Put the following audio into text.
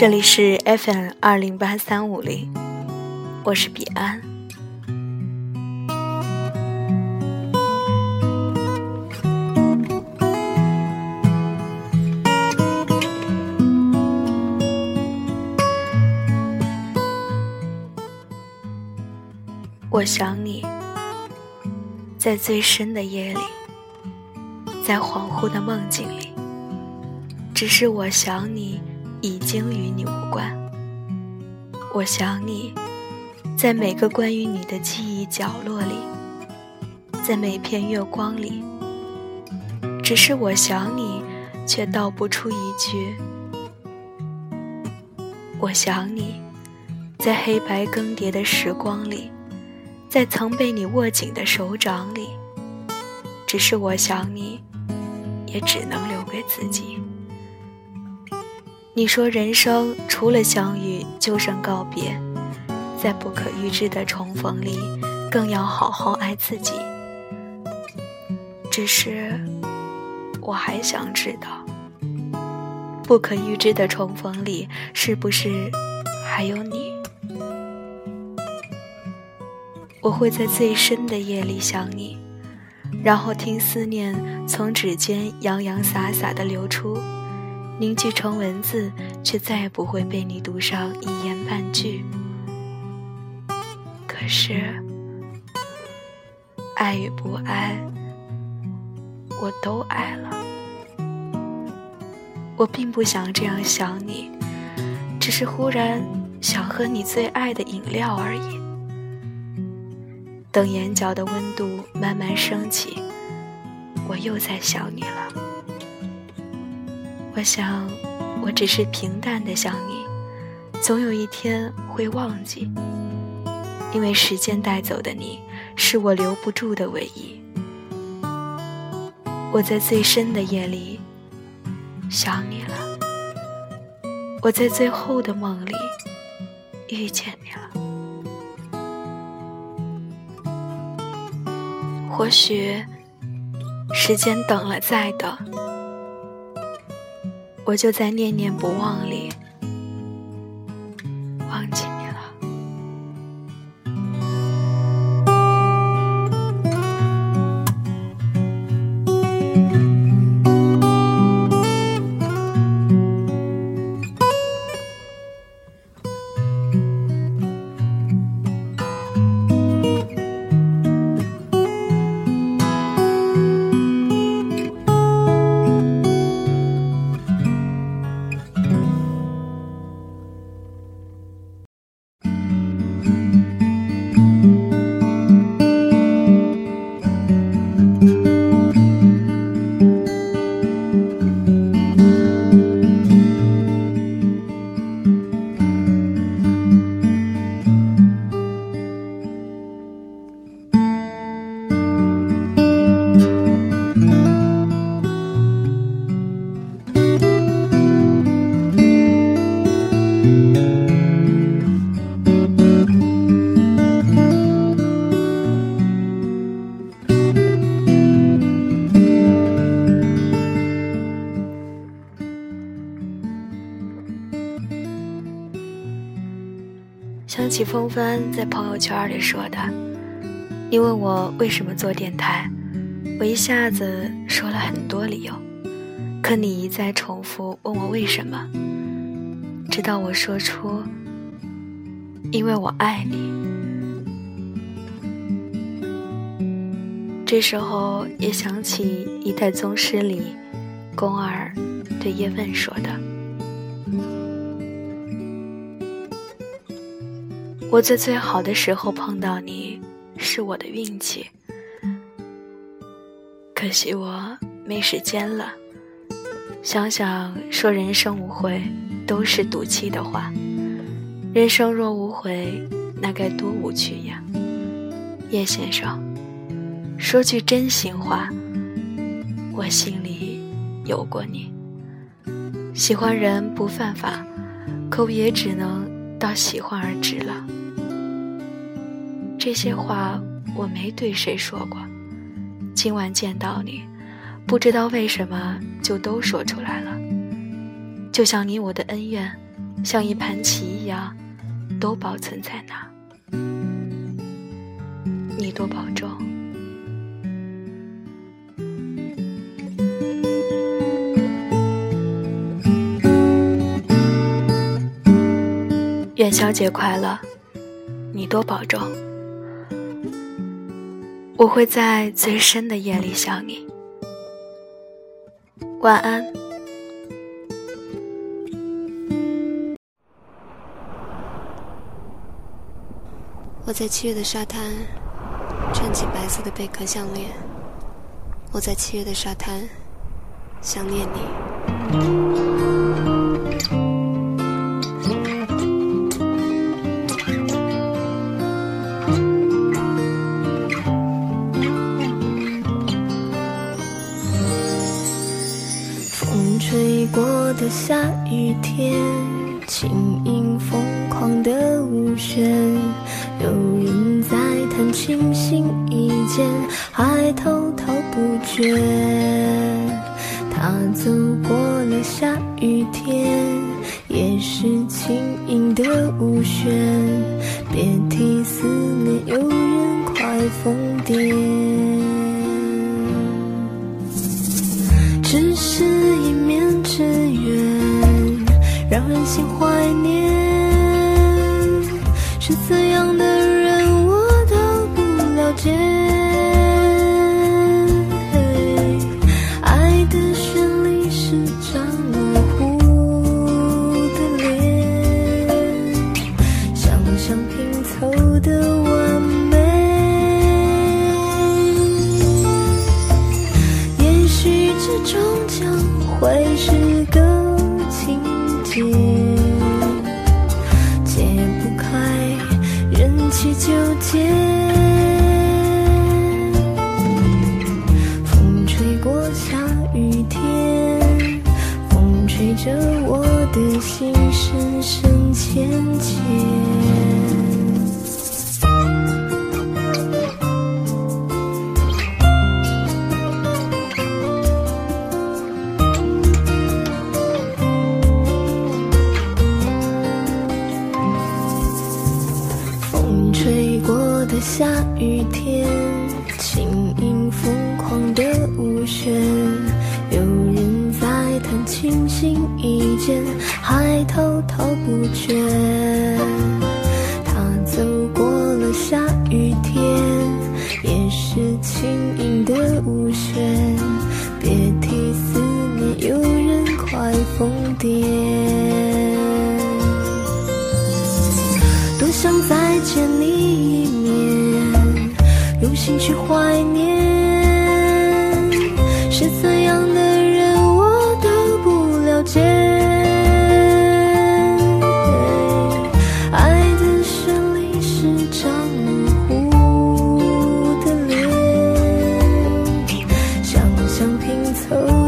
这里是 FM 二零八三五零，我是彼岸。我想你，在最深的夜里，在恍惚的梦境里。只是我想你，已经与你无关。我想你，在每个关于你的记忆角落里，在每片月光里。只是我想你，却道不出一句。我想你，在黑白更迭的时光里，在曾被你握紧的手掌里。只是我想你，也只能留给自己。你说人生除了相遇就剩告别，在不可预知的重逢里，更要好好爱自己。只是，我还想知道，不可预知的重逢里，是不是还有你？我会在最深的夜里想你，然后听思念从指尖洋洋洒洒的流出。凝聚成文字，却再也不会被你读上一言半句。可是，爱与不爱，我都爱了。我并不想这样想你，只是忽然想喝你最爱的饮料而已。等眼角的温度慢慢升起，我又在想你了。我想，我只是平淡的想你，总有一天会忘记，因为时间带走的你，是我留不住的唯一。我在最深的夜里想你了，我在最后的梦里遇见你了。或许，时间等了再等。我就在念念不忘里。想起风帆在朋友圈里说的，你问我为什么做电台，我一下子说了很多理由，可你一再重复问我为什么，直到我说出，因为我爱你。这时候也想起《一代宗师》里，宫二对叶问说的。我在最好的时候碰到你，是我的运气。可惜我没时间了。想想说人生无悔，都是赌气的话。人生若无悔，那该多无趣呀！叶先生，说句真心话，我心里有过你。喜欢人不犯法，可我也只能到喜欢而止了。这些话我没对谁说过，今晚见到你，不知道为什么就都说出来了。就像你我的恩怨，像一盘棋一样，都保存在那。你多保重。元宵节快乐，你多保重。我会在最深的夜里想你。晚安。我在七月的沙滩，穿起白色的贝壳项链。我在七月的沙滩，想念你。下雨天，轻盈疯狂的舞旋，有人在弹琴心一间，还滔滔不绝。他走过了下雨天，也是轻盈的舞旋，别提思念，有人快疯癫。心怀念。是怎样的天。下雨天，轻盈疯狂的舞旋，有人在弹琴心一间，还滔滔不绝。他走过了下雨天，也是轻盈的舞旋，别提思念，有人快疯癫。心去怀念，是怎样的人我都不了解。爱的旋律是张模糊的脸，想象拼凑